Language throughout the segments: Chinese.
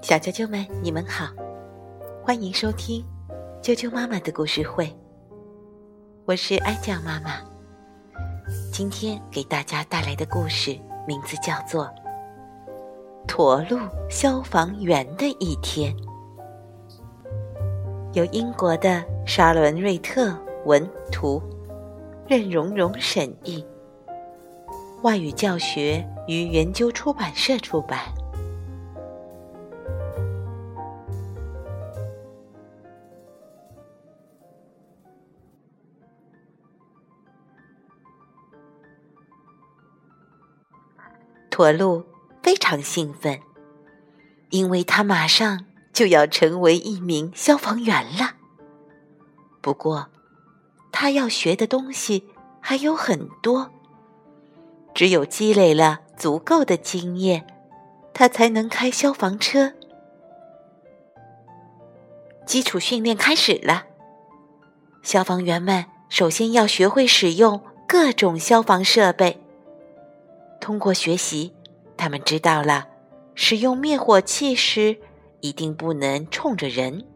小啾啾们，你们好，欢迎收听啾啾妈妈的故事会。我是安酱妈妈，今天给大家带来的故事名字叫做《驼鹿消防员的一天》，由英国的沙伦·瑞特文图，任蓉蓉审译，外语教学与研究出版社出版。驼鹿非常兴奋，因为他马上就要成为一名消防员了。不过，他要学的东西还有很多，只有积累了足够的经验，他才能开消防车。基础训练开始了，消防员们首先要学会使用各种消防设备。通过学习，他们知道了使用灭火器时一定不能冲着人。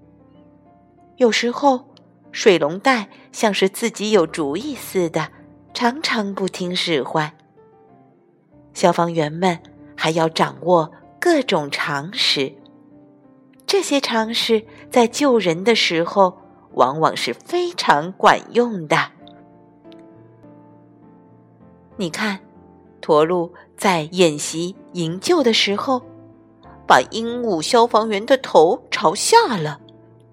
有时候，水龙带像是自己有主意似的，常常不听使唤。消防员们还要掌握各种常识，这些常识在救人的时候往往是非常管用的。你看。驼鹿在演习营救的时候，把鹦鹉消防员的头朝下了，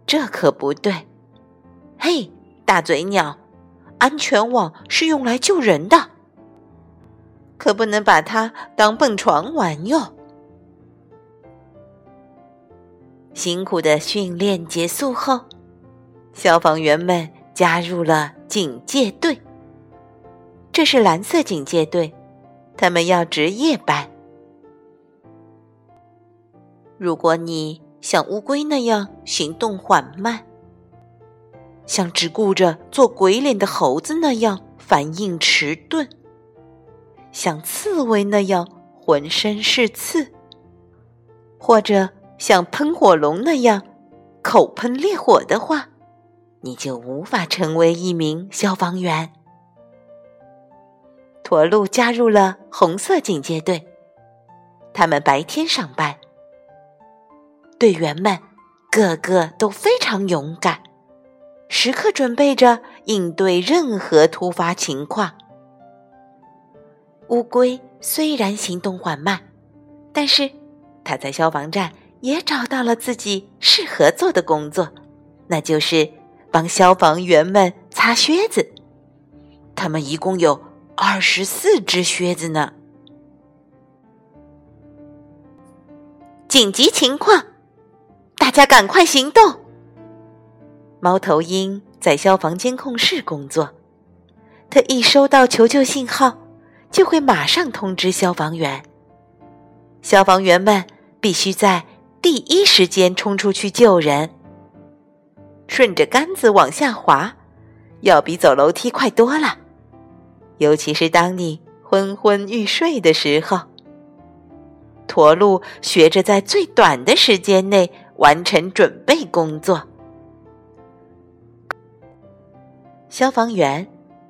这可不对。嘿，大嘴鸟，安全网是用来救人的，可不能把它当蹦床玩哟。辛苦的训练结束后，消防员们加入了警戒队，这是蓝色警戒队。他们要值夜班。如果你像乌龟那样行动缓慢，像只顾着做鬼脸的猴子那样反应迟钝，像刺猬那样浑身是刺，或者像喷火龙那样口喷烈火的话，你就无法成为一名消防员。驼鹿加入了红色警戒队，他们白天上班。队员们个个都非常勇敢，时刻准备着应对任何突发情况。乌龟虽然行动缓慢，但是它在消防站也找到了自己适合做的工作，那就是帮消防员们擦靴子。他们一共有。二十四只靴子呢！紧急情况，大家赶快行动！猫头鹰在消防监控室工作，它一收到求救信号，就会马上通知消防员。消防员们必须在第一时间冲出去救人。顺着杆子往下滑，要比走楼梯快多了。尤其是当你昏昏欲睡的时候，驼鹿学着在最短的时间内完成准备工作。消防员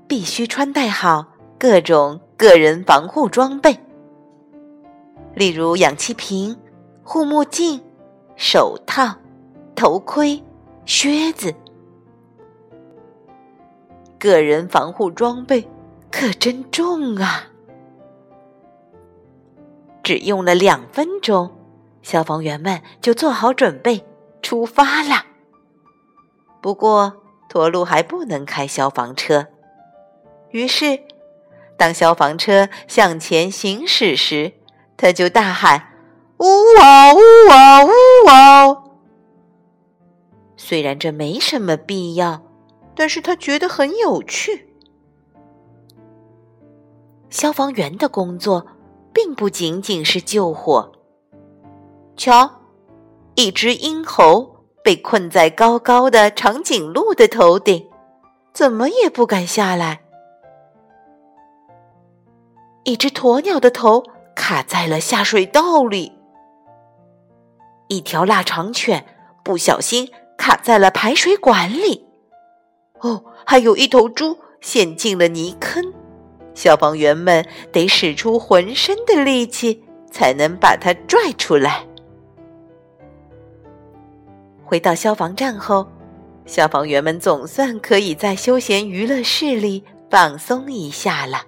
必须穿戴好各种个人防护装备，例如氧气瓶、护目镜、手套、头盔、靴子。个人防护装备。可真重啊！只用了两分钟，消防员们就做好准备出发了。不过，驼鹿还不能开消防车，于是，当消防车向前行驶时，他就大喊：“呜哇呜哇呜哇！”虽然这没什么必要，但是他觉得很有趣。消防员的工作并不仅仅是救火。瞧，一只鹰猴被困在高高的长颈鹿的头顶，怎么也不敢下来。一只鸵鸟的头卡在了下水道里，一条腊肠犬不小心卡在了排水管里。哦，还有一头猪陷进了泥坑，消防员们得使出浑身的力气才能把它拽出来。回到消防站后，消防员们总算可以在休闲娱乐室里放松一下了。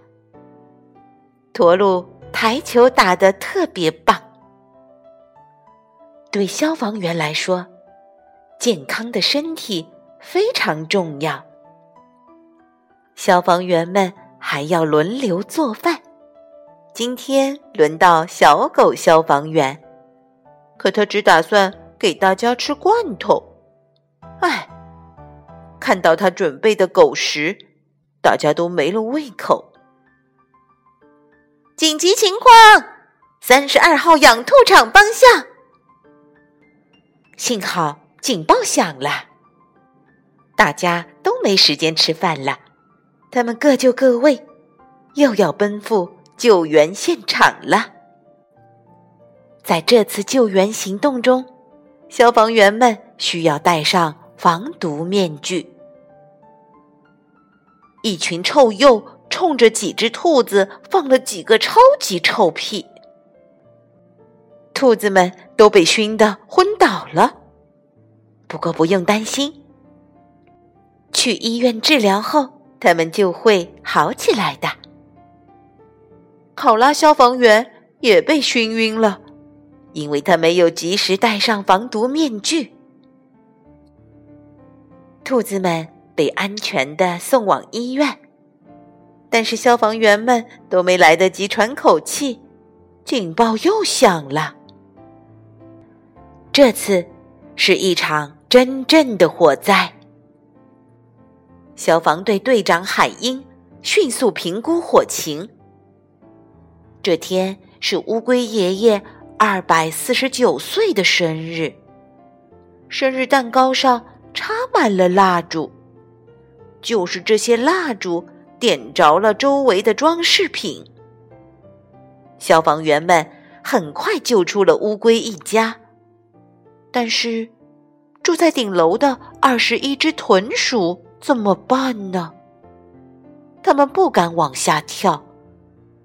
驼鹿台球打得特别棒。对消防员来说，健康的身体非常重要。消防员们还要轮流做饭。今天轮到小狗消防员，可他只打算。给大家吃罐头，哎，看到他准备的狗食，大家都没了胃口。紧急情况，三十二号养兔场方向。幸好警报响了，大家都没时间吃饭了，他们各就各位，又要奔赴救援现场了。在这次救援行动中。消防员们需要戴上防毒面具。一群臭鼬冲着几只兔子放了几个超级臭屁，兔子们都被熏得昏倒了。不过不用担心，去医院治疗后，他们就会好起来的。考拉消防员也被熏晕了。因为他没有及时戴上防毒面具，兔子们被安全的送往医院，但是消防员们都没来得及喘口气，警报又响了。这次是一场真正的火灾。消防队队长海英迅速评估火情。这天是乌龟爷爷。二百四十九岁的生日，生日蛋糕上插满了蜡烛，就是这些蜡烛点着了周围的装饰品。消防员们很快救出了乌龟一家，但是住在顶楼的二十一只豚鼠怎么办呢？他们不敢往下跳，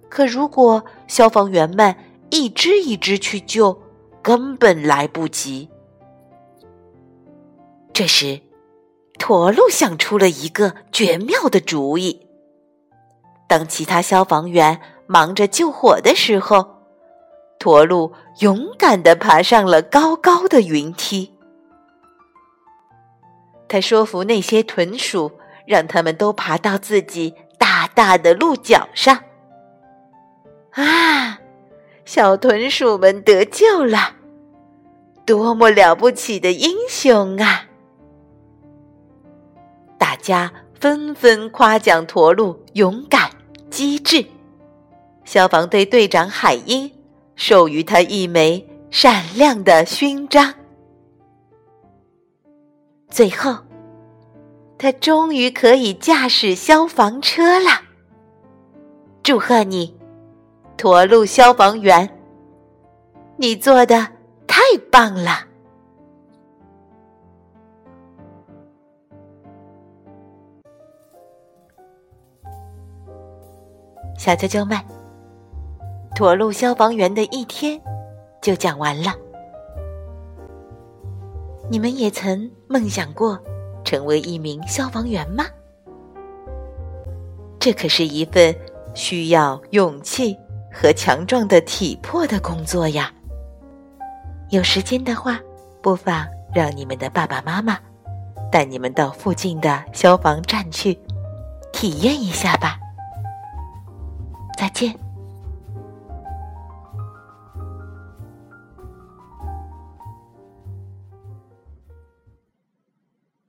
可如果消防员们……一只一只去救，根本来不及。这时，驼鹿想出了一个绝妙的主意。当其他消防员忙着救火的时候，驼鹿勇敢地爬上了高高的云梯。他说服那些豚鼠，让他们都爬到自己大大的鹿角上。啊！小豚鼠们得救了，多么了不起的英雄啊！大家纷纷夸奖驼鹿勇敢机智。消防队队长海英授予他一枚闪亮的勋章。最后，他终于可以驾驶消防车了。祝贺你！驼鹿消防员，你做的太棒了！小啾啾们，驼鹿消防员的一天就讲完了。你们也曾梦想过成为一名消防员吗？这可是一份需要勇气。和强壮的体魄的工作呀，有时间的话，不妨让你们的爸爸妈妈带你们到附近的消防站去体验一下吧。